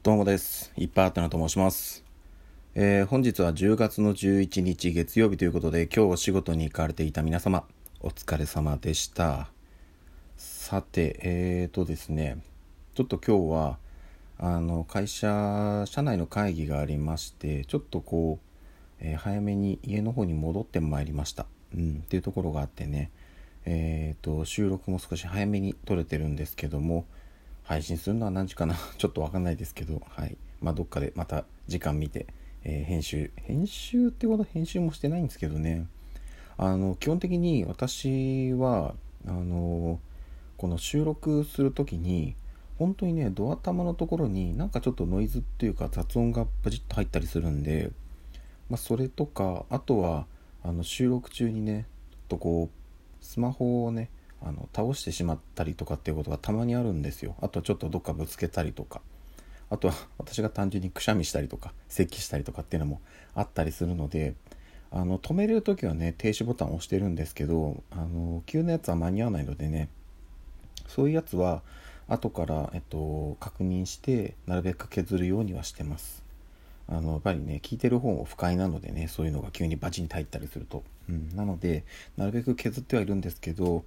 どうもです。いっぱいあったなと申します。えー本日は10月の11日月曜日ということで、今日お仕事に行かれていた皆様、お疲れ様でした。さて、えーとですね、ちょっと今日は、あの、会社、社内の会議がありまして、ちょっとこう、えー早めに家の方に戻ってまいりました。うん、っていうところがあってね、えーと、収録も少し早めに撮れてるんですけども、配信するのは何時かな？ちょっとわかんないですけど、はい。まあ、どっかでまた時間見て、えー編集、編集ってことは編集もしてないんですけどね。あの、基本的に私は、あの、この収録するときに、本当にね、ドア玉のところになんかちょっとノイズっていうか雑音がバチッと入ったりするんで、まあ、それとか、あとは、あの、収録中にね、ちょっとこう、スマホをね、あの倒してしまったりとかっていうことがたまにあるんですよ。あとちょっとどっかぶつけたりとか。あとは 私が単純にくしゃみしたりとか咳したりとかっていうのもあったりするのであの止めれる時はね停止ボタンを押してるんですけどあの急なやつは間に合わないのでねそういうやつは後から、えっと、確認してなるべく削るようにはしてます。あのやっぱりね聞いてる方も不快なのでねそういうのが急にバチンと入ったりすると、うん、なのでなるべく削ってはいるんですけど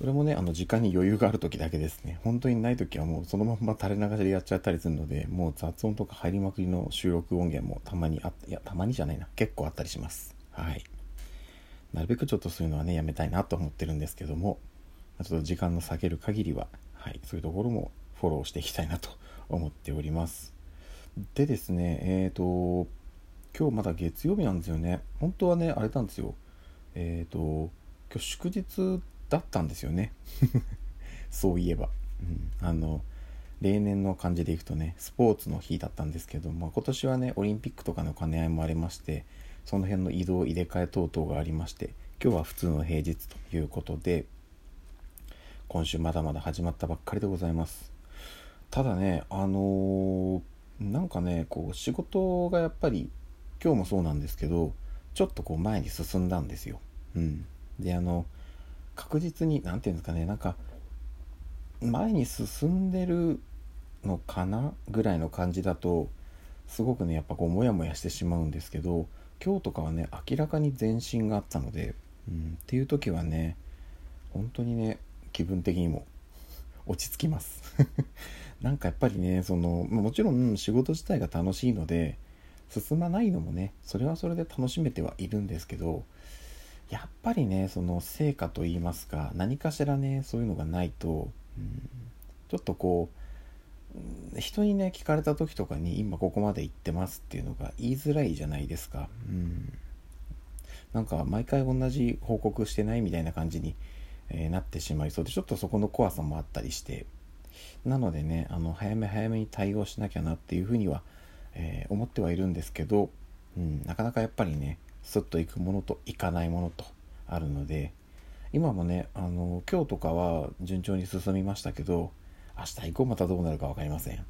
それもねあの時間に余裕がある時だけですね。本当にない時はもうそのまんま垂れ流しでやっちゃったりするのでもう雑音とか入りまくりの収録音源もたまにあいやたまにじゃないな。結構あったりします。はい。なるべくちょっとそういうのはねやめたいなと思ってるんですけどもちょっと時間の避ける限りははいそういうところもフォローしていきたいなと思っております。でですねえっ、と今日まだ月曜日なんですよね。本当はねあれなんですよ。えっ、と今日祝日だったんですよね。そういえば、うん、あの例年の感じでいくとねスポーツの日だったんですけど、まあ、今年はねオリンピックとかの兼ね合いもありましてその辺の移動入れ替え等々がありまして今日は普通の平日ということで今週まだまだ始まったばっかりでございます。ただねあのーなんかねこう仕事がやっぱり今日もそうなんですけどちょっとこう前に進んだんですよ。うん。であの確実に何て言うんですかねなんか前に進んでるのかなぐらいの感じだとすごくねやっぱこうモヤモヤしてしまうんですけど今日とかはね明らかに前進があったので、うん、っていう時はね本当にね気分的にも落ち着きます。なんかやっぱりねそのもちろん仕事自体が楽しいので進まないのもねそれはそれで楽しめてはいるんですけどやっぱりねその成果といいますか何かしらねそういうのがないと、うん、ちょっとこう人にね聞かれた時とかに今ここまで行ってますっていうのが言いづらいじゃないですか、うん、なんか毎回同じ報告してないみたいな感じに、えーなってしまいそうでちょっとそこの怖さもあったりして。なのでねあの早め早めに対応しなきゃなっていうふうには、えー思ってはいるんですけど、うん、なかなかやっぱりねスッと行くものと行かないものとあるので今もねあの今日とかは順調に進みましたけど明日以降またどうなるか分かりません、うん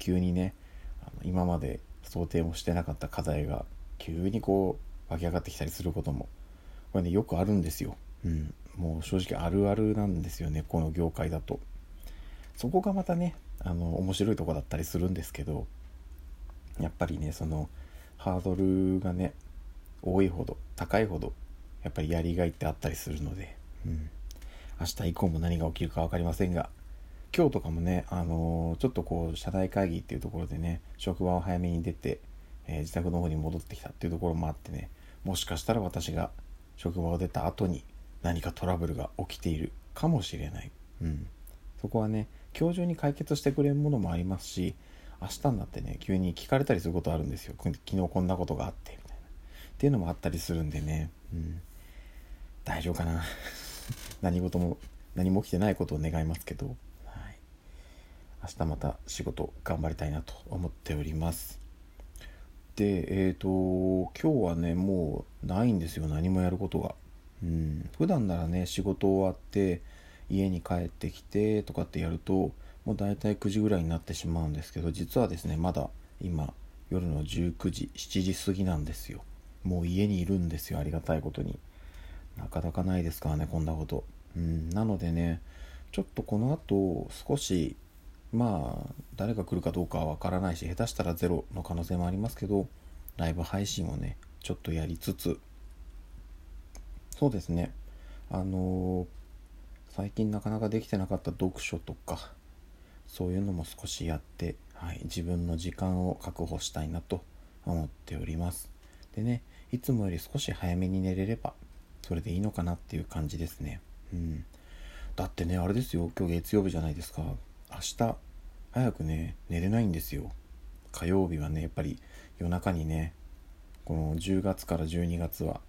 急にねあの今まで想定もしてなかった課題が急にこう湧き上がってきたりすることもこれねよくあるんですよ、うん、もう正直あるあるなんですよねこの業界だと。そこがまたねあの面白いとこだったりするんですけどやっぱりねそのハードルがね多いほど高いほどやっぱりやりがいってあったりするので、うん、明日以降も何が起きるか分かりませんが今日とかもね、あのーちょっとこう社内会議っていうところでね職場を早めに出て、えー自宅の方に戻ってきたっていうところもあってねもしかしたら私が職場を出た後に何かトラブルが起きているかもしれない、うん、そこはね今日中に解決してくれるものもありますし明日になってね急に聞かれたりすることあるんですよ。昨日こんなことがあって。っていうのもあったりするんでね、うん、大丈夫かな。何事も何も起きてないことを願いますけど、はい、明日また仕事頑張りたいなと思っております。でえっ、と今日はねもうないんですよ。何もやることが。うん。普段ならね仕事終わって家に帰ってきてとかってやるともう大体9時ぐらいになってしまうんですけど実はですねまだ今夜の19時7時過ぎなんですよ。もう家にいるんですよありがたいことに。なかなかないですからねこんなこと。うんなのでねちょっとこの後少しまあ誰が来るかどうかはわからないし下手したらゼロの可能性もありますけどライブ配信をねちょっとやりつつ。そうですね。あのー、最近なかなかできてなかった読書とかそういうのも少しやって、はい、自分の時間を確保したいなと思っております。でねいつもより少し早めに寝れればそれでいいのかなっていう感じですね。うん。だってねあれですよ。今日月曜日じゃないですか。明日早くね寝れないんですよ。火曜日はねやっぱり夜中にねこの10月から12月は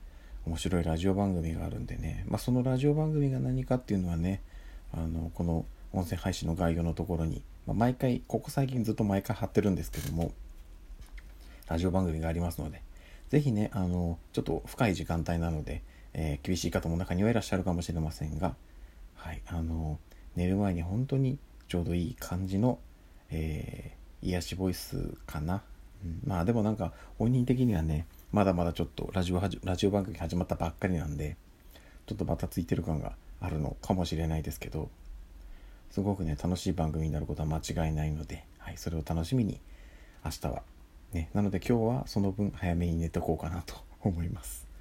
面白いラジオ番組があるんでね、まあ、そのラジオ番組が何かっていうのはねあのこの音声配信の概要のところに、まあ、毎回ここ最近ずっと毎回貼ってるんですけどもラジオ番組がありますので是非ねあのちょっと深い時間帯なので、えー、厳しい方も中にはいらっしゃるかもしれませんがはいあの寝る前に本当にちょうどいい感じの、えー、癒しボイスかな、うん、まあでもなんか本人的にはねまだまだちょっとラジオラジオ番組始まったばっかりなんでちょっとバタついてる感があるのかもしれないですけどすごくね楽しい番組になることは間違いないので、はい、それを楽しみに明日はねなので今日はその分早めに寝とこうかなと思います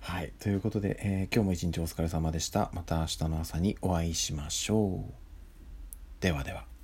はい。ということで、えー、今日も一日お疲れ様でした。また明日の朝にお会いしましょう。ではでは。